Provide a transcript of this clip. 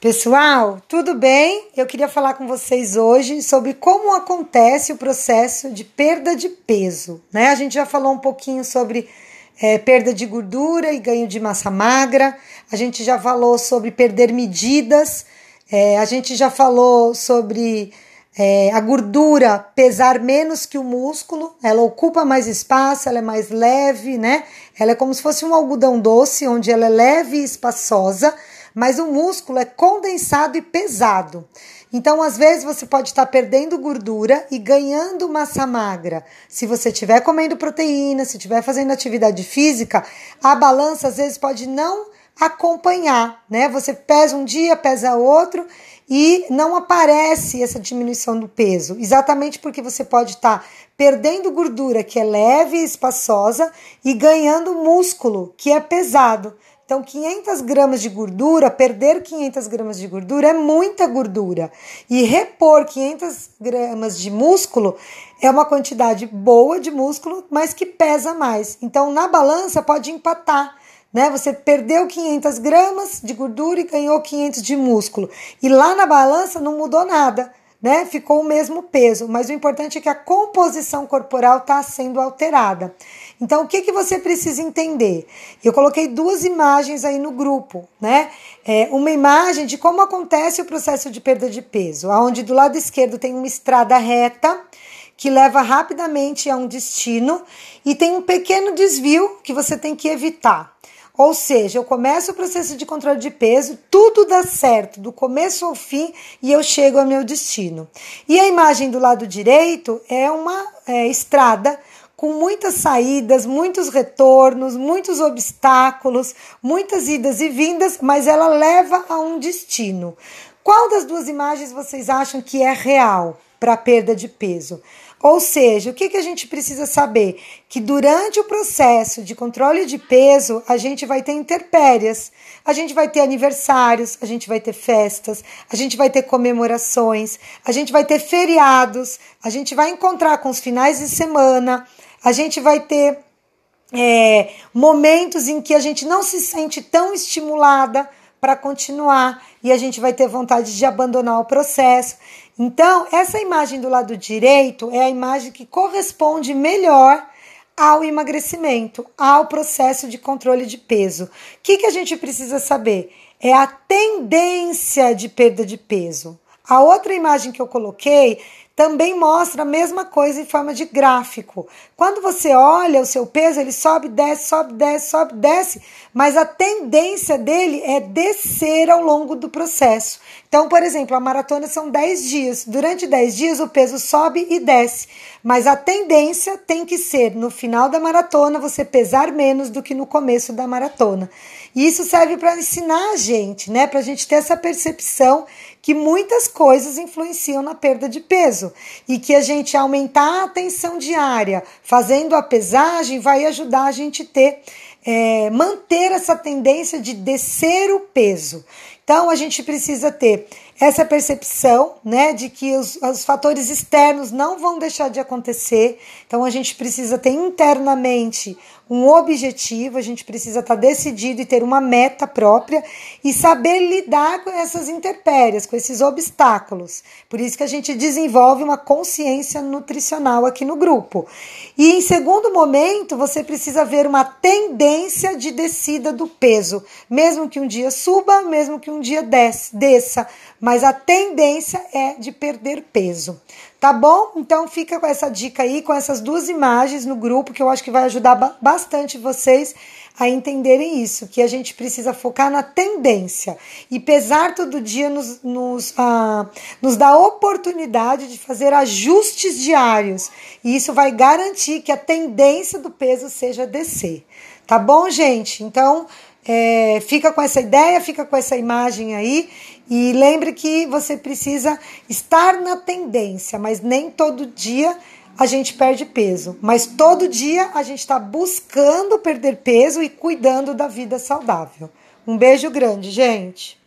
Pessoal, tudo bem? Eu queria falar com vocês hoje sobre como acontece o processo de perda de peso. Né? A gente já falou um pouquinho sobre é, perda de gordura e ganho de massa magra, a gente já falou sobre perder medidas, é, a gente já falou sobre é, a gordura pesar menos que o músculo, ela ocupa mais espaço, ela é mais leve, né? Ela é como se fosse um algodão doce, onde ela é leve e espaçosa mas o músculo é condensado e pesado. Então, às vezes, você pode estar perdendo gordura e ganhando massa magra. Se você estiver comendo proteína, se estiver fazendo atividade física, a balança às vezes pode não acompanhar, né? Você pesa um dia, pesa outro e não aparece essa diminuição do peso, exatamente porque você pode estar perdendo gordura que é leve e espaçosa e ganhando músculo que é pesado. Então, 500 gramas de gordura, perder 500 gramas de gordura é muita gordura. E repor 500 gramas de músculo é uma quantidade boa de músculo, mas que pesa mais. Então, na balança pode empatar. Né? Você perdeu 500 gramas de gordura e ganhou 500 de músculo. E lá na balança não mudou nada né? Ficou o mesmo peso, mas o importante é que a composição corporal está sendo alterada. Então, o que, que você precisa entender? Eu coloquei duas imagens aí no grupo, né? É uma imagem de como acontece o processo de perda de peso, onde do lado esquerdo tem uma estrada reta que leva rapidamente a um destino e tem um pequeno desvio que você tem que evitar. Ou seja, eu começo o processo de controle de peso, tudo dá certo, do começo ao fim, e eu chego ao meu destino. E a imagem do lado direito é uma é, estrada com muitas saídas, muitos retornos, muitos obstáculos, muitas idas e vindas, mas ela leva a um destino. Qual das duas imagens vocês acham que é real para perda de peso? Ou seja, o que, que a gente precisa saber? Que durante o processo de controle de peso, a gente vai ter interpérias, a gente vai ter aniversários, a gente vai ter festas, a gente vai ter comemorações, a gente vai ter feriados, a gente vai encontrar com os finais de semana, a gente vai ter é, momentos em que a gente não se sente tão estimulada para continuar e a gente vai ter vontade de abandonar o processo. Então, essa imagem do lado direito é a imagem que corresponde melhor ao emagrecimento, ao processo de controle de peso. O que, que a gente precisa saber? É a tendência de perda de peso. A outra imagem que eu coloquei também mostra a mesma coisa em forma de gráfico. Quando você olha o seu peso, ele sobe, desce, sobe, desce, sobe, desce, mas a tendência dele é descer ao longo do processo. Então, por exemplo, a maratona são 10 dias. Durante 10 dias o peso sobe e desce, mas a tendência tem que ser no final da maratona você pesar menos do que no começo da maratona. E isso serve para ensinar a gente, né, para a gente ter essa percepção que muitas coisas influenciam na perda de peso e que a gente aumentar a atenção diária, fazendo a pesagem, vai ajudar a gente ter é, manter essa tendência de descer o peso. Então a gente precisa ter essa percepção, né, de que os, os fatores externos não vão deixar de acontecer. Então a gente precisa ter internamente um objetivo, a gente precisa estar tá decidido e ter uma meta própria e saber lidar com essas intempéries, com esses obstáculos. Por isso que a gente desenvolve uma consciência nutricional aqui no grupo. E em segundo momento, você precisa ver uma tendência de descida do peso, mesmo que um dia suba, mesmo que um dia desça, mas a tendência é de perder peso. Tá bom? Então fica com essa dica aí, com essas duas imagens no grupo, que eu acho que vai ajudar bastante vocês a entenderem isso, que a gente precisa focar na tendência. E pesar todo dia nos, nos, ah, nos dá oportunidade de fazer ajustes diários. E isso vai garantir que a tendência do peso seja descer. Tá bom, gente? Então, é, fica com essa ideia, fica com essa imagem aí e lembre que você precisa estar na tendência, mas nem todo dia a gente perde peso. Mas todo dia a gente está buscando perder peso e cuidando da vida saudável. Um beijo grande, gente.